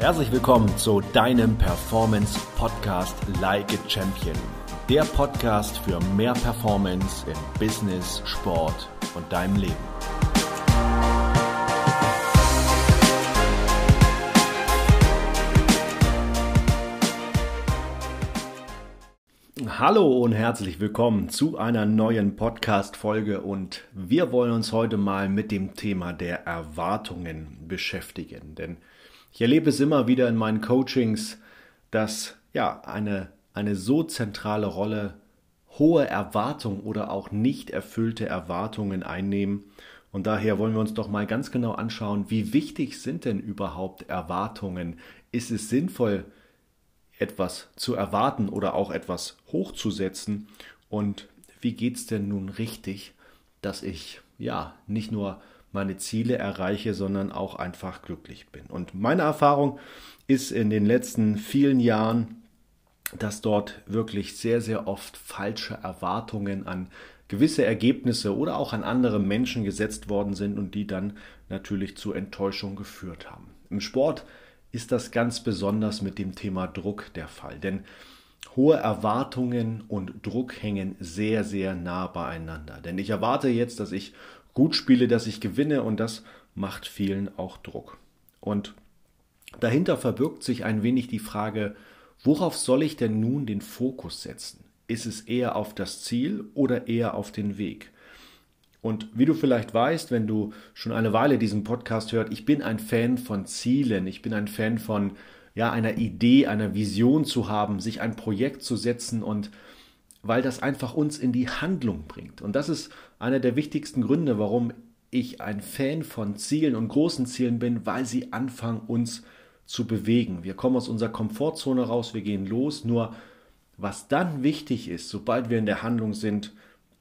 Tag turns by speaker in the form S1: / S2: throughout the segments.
S1: Herzlich willkommen zu deinem Performance Podcast Like a Champion. Der Podcast für mehr Performance im Business, Sport und deinem Leben. Hallo und herzlich willkommen zu einer neuen Podcast-Folge und wir wollen uns heute mal mit dem Thema der Erwartungen beschäftigen. Denn ich erlebe es immer wieder in meinen Coachings, dass ja eine, eine so zentrale Rolle hohe Erwartungen oder auch nicht erfüllte Erwartungen einnehmen. Und daher wollen wir uns doch mal ganz genau anschauen, wie wichtig sind denn überhaupt Erwartungen? Ist es sinnvoll, etwas zu erwarten oder auch etwas hochzusetzen? Und wie geht es denn nun richtig, dass ich ja nicht nur meine Ziele erreiche, sondern auch einfach glücklich bin. Und meine Erfahrung ist in den letzten vielen Jahren, dass dort wirklich sehr, sehr oft falsche Erwartungen an gewisse Ergebnisse oder auch an andere Menschen gesetzt worden sind und die dann natürlich zu Enttäuschung geführt haben. Im Sport ist das ganz besonders mit dem Thema Druck der Fall, denn hohe Erwartungen und Druck hängen sehr, sehr nah beieinander. Denn ich erwarte jetzt, dass ich gut spiele, dass ich gewinne und das macht vielen auch Druck. Und dahinter verbirgt sich ein wenig die Frage, worauf soll ich denn nun den Fokus setzen? Ist es eher auf das Ziel oder eher auf den Weg? Und wie du vielleicht weißt, wenn du schon eine Weile diesen Podcast hört, ich bin ein Fan von Zielen, ich bin ein Fan von ja, einer Idee, einer Vision zu haben, sich ein Projekt zu setzen und weil das einfach uns in die Handlung bringt. Und das ist einer der wichtigsten Gründe, warum ich ein Fan von Zielen und großen Zielen bin, weil sie anfangen, uns zu bewegen. Wir kommen aus unserer Komfortzone raus, wir gehen los. Nur was dann wichtig ist, sobald wir in der Handlung sind,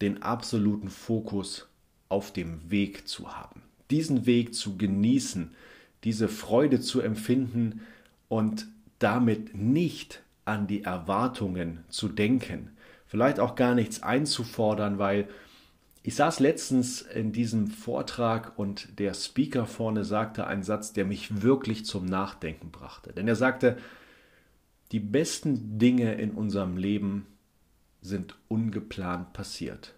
S1: den absoluten Fokus auf dem Weg zu haben. Diesen Weg zu genießen, diese Freude zu empfinden und damit nicht an die Erwartungen zu denken, vielleicht auch gar nichts einzufordern, weil ich saß letztens in diesem Vortrag und der Speaker vorne sagte einen Satz, der mich wirklich zum Nachdenken brachte. Denn er sagte, die besten Dinge in unserem Leben sind ungeplant passiert.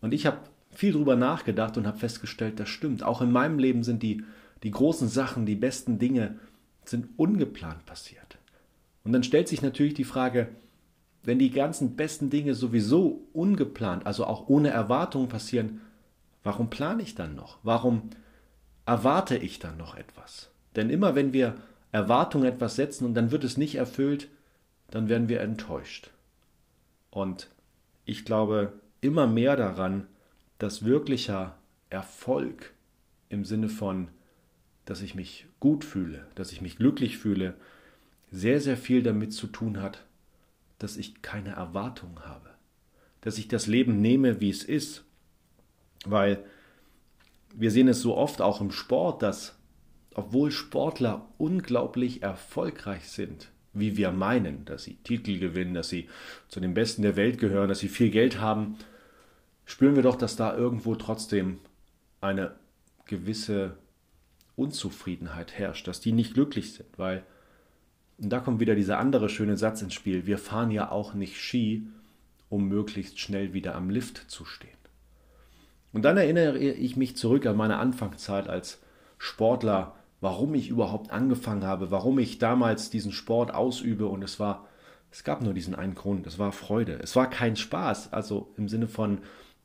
S1: Und ich habe viel drüber nachgedacht und habe festgestellt, das stimmt. Auch in meinem Leben sind die, die großen Sachen, die besten Dinge sind ungeplant passiert. Und dann stellt sich natürlich die Frage, wenn die ganzen besten Dinge sowieso ungeplant, also auch ohne Erwartung passieren, warum plane ich dann noch? Warum erwarte ich dann noch etwas? Denn immer wenn wir Erwartungen etwas setzen und dann wird es nicht erfüllt, dann werden wir enttäuscht. Und ich glaube immer mehr daran, dass wirklicher Erfolg im Sinne von, dass ich mich gut fühle, dass ich mich glücklich fühle, sehr, sehr viel damit zu tun hat, dass ich keine Erwartung habe, dass ich das Leben nehme, wie es ist, weil wir sehen es so oft auch im Sport, dass obwohl Sportler unglaublich erfolgreich sind, wie wir meinen, dass sie Titel gewinnen, dass sie zu den Besten der Welt gehören, dass sie viel Geld haben, spüren wir doch, dass da irgendwo trotzdem eine gewisse Unzufriedenheit herrscht, dass die nicht glücklich sind, weil und da kommt wieder dieser andere schöne Satz ins Spiel. Wir fahren ja auch nicht Ski, um möglichst schnell wieder am Lift zu stehen. Und dann erinnere ich mich zurück an meine Anfangszeit als Sportler, warum ich überhaupt angefangen habe, warum ich damals diesen Sport ausübe und es war, es gab nur diesen einen Grund, es war Freude. Es war kein Spaß, also im Sinne von,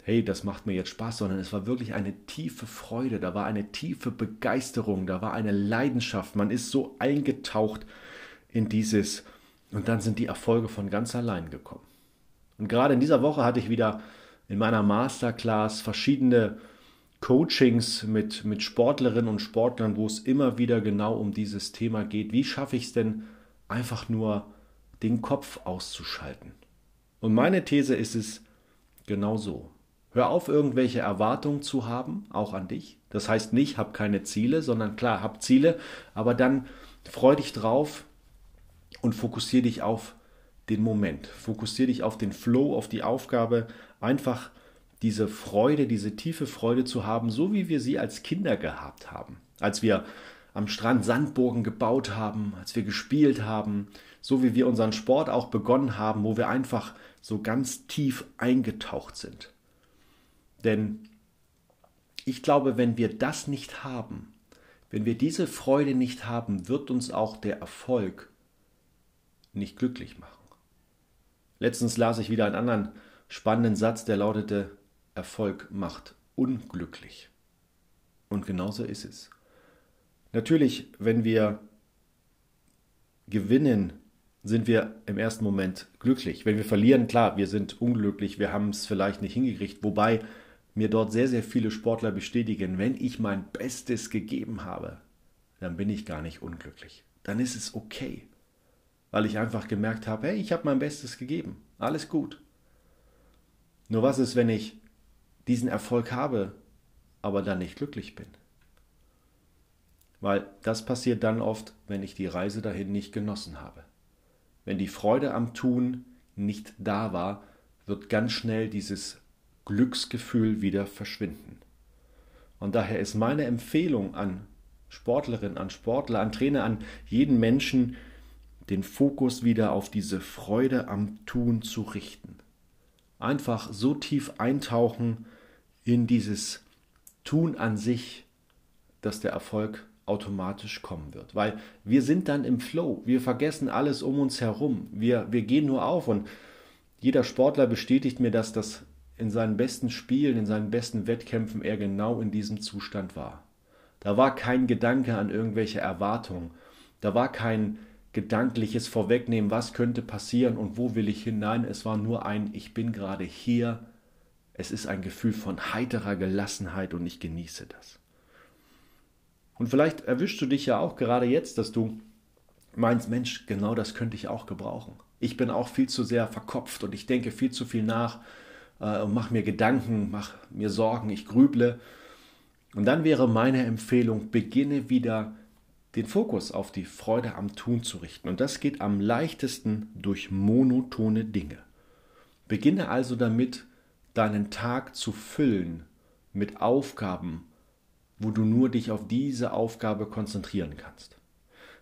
S1: hey, das macht mir jetzt Spaß, sondern es war wirklich eine tiefe Freude, da war eine tiefe Begeisterung, da war eine Leidenschaft, man ist so eingetaucht in dieses und dann sind die Erfolge von ganz allein gekommen. Und gerade in dieser Woche hatte ich wieder in meiner Masterclass verschiedene Coachings mit, mit Sportlerinnen und Sportlern, wo es immer wieder genau um dieses Thema geht. Wie schaffe ich es denn, einfach nur den Kopf auszuschalten? Und meine These ist es genau so. Hör auf, irgendwelche Erwartungen zu haben, auch an dich. Das heißt nicht, hab keine Ziele, sondern klar, hab Ziele, aber dann freu dich drauf, und fokussiere dich auf den Moment. Fokussiere dich auf den Flow, auf die Aufgabe, einfach diese Freude, diese tiefe Freude zu haben, so wie wir sie als Kinder gehabt haben. Als wir am Strand Sandburgen gebaut haben, als wir gespielt haben, so wie wir unseren Sport auch begonnen haben, wo wir einfach so ganz tief eingetaucht sind. Denn ich glaube, wenn wir das nicht haben, wenn wir diese Freude nicht haben, wird uns auch der Erfolg nicht glücklich machen. Letztens las ich wieder einen anderen spannenden Satz, der lautete, Erfolg macht unglücklich. Und genauso ist es. Natürlich, wenn wir gewinnen, sind wir im ersten Moment glücklich. Wenn wir verlieren, klar, wir sind unglücklich, wir haben es vielleicht nicht hingekriegt. Wobei mir dort sehr, sehr viele Sportler bestätigen, wenn ich mein Bestes gegeben habe, dann bin ich gar nicht unglücklich. Dann ist es okay. Weil ich einfach gemerkt habe, hey, ich habe mein Bestes gegeben. Alles gut. Nur was ist, wenn ich diesen Erfolg habe, aber dann nicht glücklich bin? Weil das passiert dann oft, wenn ich die Reise dahin nicht genossen habe. Wenn die Freude am Tun nicht da war, wird ganz schnell dieses Glücksgefühl wieder verschwinden. Und daher ist meine Empfehlung an Sportlerinnen, an Sportler, an Trainer, an jeden Menschen, den Fokus wieder auf diese Freude am Tun zu richten. Einfach so tief eintauchen in dieses Tun an sich, dass der Erfolg automatisch kommen wird. Weil wir sind dann im Flow, wir vergessen alles um uns herum, wir, wir gehen nur auf und jeder Sportler bestätigt mir, dass das in seinen besten Spielen, in seinen besten Wettkämpfen er genau in diesem Zustand war. Da war kein Gedanke an irgendwelche Erwartungen, da war kein gedankliches Vorwegnehmen, was könnte passieren und wo will ich hinein. Es war nur ein, ich bin gerade hier. Es ist ein Gefühl von heiterer Gelassenheit und ich genieße das. Und vielleicht erwischst du dich ja auch gerade jetzt, dass du meinst, Mensch, genau das könnte ich auch gebrauchen. Ich bin auch viel zu sehr verkopft und ich denke viel zu viel nach äh, und mache mir Gedanken, mache mir Sorgen, ich grüble. Und dann wäre meine Empfehlung, beginne wieder den Fokus auf die Freude am Tun zu richten. Und das geht am leichtesten durch monotone Dinge. Beginne also damit, deinen Tag zu füllen mit Aufgaben, wo du nur dich auf diese Aufgabe konzentrieren kannst.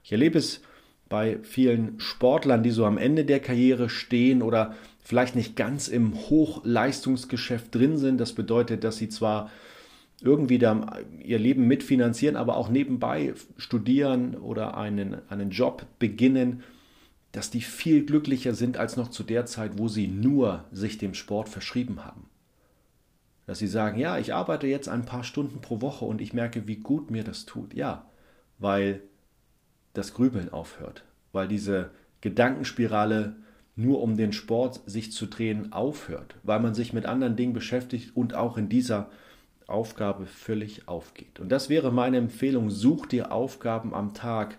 S1: Ich erlebe es bei vielen Sportlern, die so am Ende der Karriere stehen oder vielleicht nicht ganz im Hochleistungsgeschäft drin sind. Das bedeutet, dass sie zwar irgendwie da ihr Leben mitfinanzieren, aber auch nebenbei studieren oder einen, einen Job beginnen, dass die viel glücklicher sind als noch zu der Zeit, wo sie nur sich dem Sport verschrieben haben dass sie sagen, ja, ich arbeite jetzt ein paar Stunden pro Woche und ich merke, wie gut mir das tut. Ja, weil das Grübeln aufhört, weil diese Gedankenspirale nur um den Sport sich zu drehen aufhört, weil man sich mit anderen Dingen beschäftigt und auch in dieser Aufgabe völlig aufgeht. Und das wäre meine Empfehlung, such dir Aufgaben am Tag,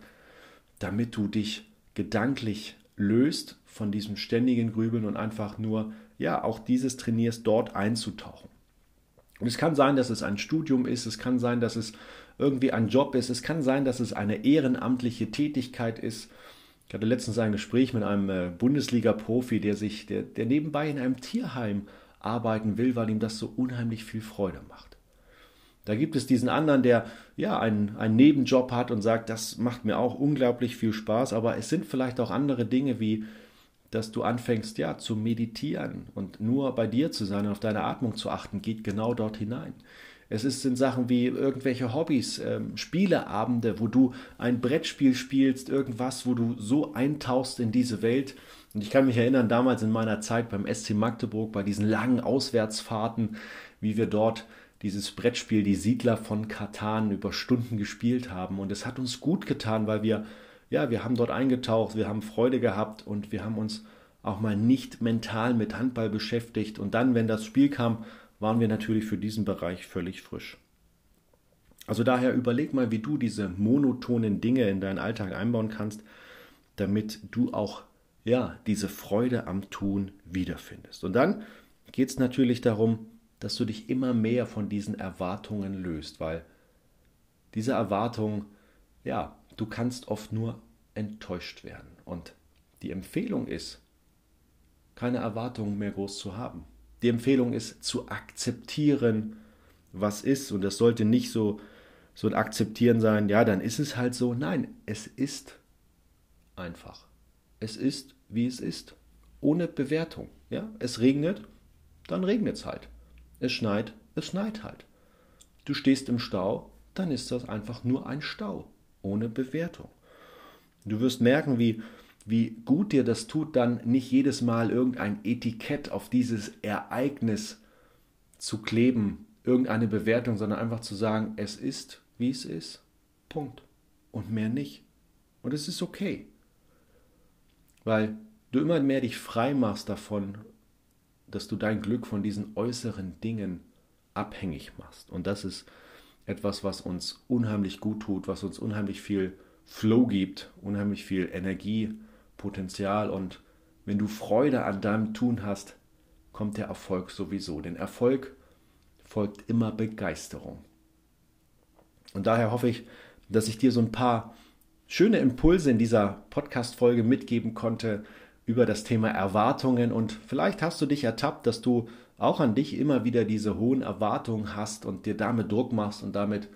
S1: damit du dich gedanklich löst von diesem ständigen Grübeln und einfach nur, ja, auch dieses trainierst, dort einzutauchen. Und es kann sein, dass es ein Studium ist, es kann sein, dass es irgendwie ein Job ist, es kann sein, dass es eine ehrenamtliche Tätigkeit ist. Ich hatte letztens ein Gespräch mit einem äh, Bundesliga-Profi, der sich, der, der nebenbei in einem Tierheim arbeiten will, weil ihm das so unheimlich viel Freude macht. Da gibt es diesen anderen, der ja einen, einen Nebenjob hat und sagt, das macht mir auch unglaublich viel Spaß, aber es sind vielleicht auch andere Dinge wie dass du anfängst, ja, zu meditieren und nur bei dir zu sein und auf deine Atmung zu achten, geht genau dort hinein. Es ist, sind Sachen wie irgendwelche Hobbys, ähm, Spieleabende, wo du ein Brettspiel spielst, irgendwas, wo du so eintauchst in diese Welt. Und ich kann mich erinnern, damals in meiner Zeit beim SC Magdeburg, bei diesen langen Auswärtsfahrten, wie wir dort dieses Brettspiel Die Siedler von Katan über Stunden gespielt haben. Und es hat uns gut getan, weil wir ja, wir haben dort eingetaucht, wir haben Freude gehabt und wir haben uns auch mal nicht mental mit Handball beschäftigt. Und dann, wenn das Spiel kam, waren wir natürlich für diesen Bereich völlig frisch. Also daher überleg mal, wie du diese monotonen Dinge in deinen Alltag einbauen kannst, damit du auch ja, diese Freude am Tun wiederfindest. Und dann geht es natürlich darum, dass du dich immer mehr von diesen Erwartungen löst, weil diese Erwartungen, ja, du kannst oft nur enttäuscht werden. Und die Empfehlung ist, keine Erwartungen mehr groß zu haben. Die Empfehlung ist zu akzeptieren, was ist. Und das sollte nicht so so ein Akzeptieren sein, ja, dann ist es halt so. Nein, es ist einfach. Es ist, wie es ist. Ohne Bewertung. Ja? Es regnet, dann regnet es halt. Es schneit, es schneit halt. Du stehst im Stau, dann ist das einfach nur ein Stau. Ohne Bewertung. Du wirst merken, wie, wie gut dir das tut, dann nicht jedes Mal irgendein Etikett auf dieses Ereignis zu kleben, irgendeine Bewertung, sondern einfach zu sagen, es ist, wie es ist. Punkt. Und mehr nicht. Und es ist okay. Weil du immer mehr dich frei machst davon, dass du dein Glück von diesen äußeren Dingen abhängig machst. Und das ist etwas, was uns unheimlich gut tut, was uns unheimlich viel Flow gibt, unheimlich viel Energie, Potenzial. Und wenn du Freude an deinem Tun hast, kommt der Erfolg sowieso. Denn Erfolg folgt immer Begeisterung. Und daher hoffe ich, dass ich dir so ein paar schöne Impulse in dieser Podcast-Folge mitgeben konnte über das Thema Erwartungen. Und vielleicht hast du dich ertappt, dass du auch an dich immer wieder diese hohen Erwartungen hast und dir damit Druck machst und damit,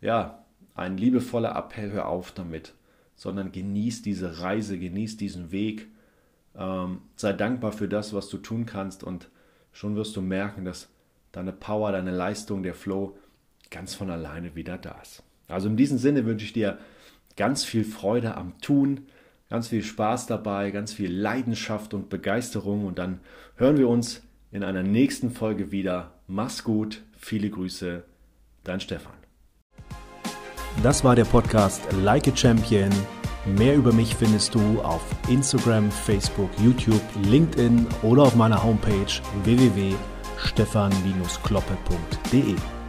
S1: ja, ein liebevoller Appell, hör auf damit, sondern genieß diese Reise, genieß diesen Weg, ähm, sei dankbar für das, was du tun kannst und schon wirst du merken, dass deine Power, deine Leistung, der Flow ganz von alleine wieder da ist. Also in diesem Sinne wünsche ich dir ganz viel Freude am Tun, ganz viel Spaß dabei, ganz viel Leidenschaft und Begeisterung und dann hören wir uns in einer nächsten Folge wieder. Mach's gut, viele Grüße, dein Stefan.
S2: Das war der Podcast Like a Champion. Mehr über mich findest du auf Instagram, Facebook, YouTube, LinkedIn oder auf meiner Homepage www.stefan-kloppe.de.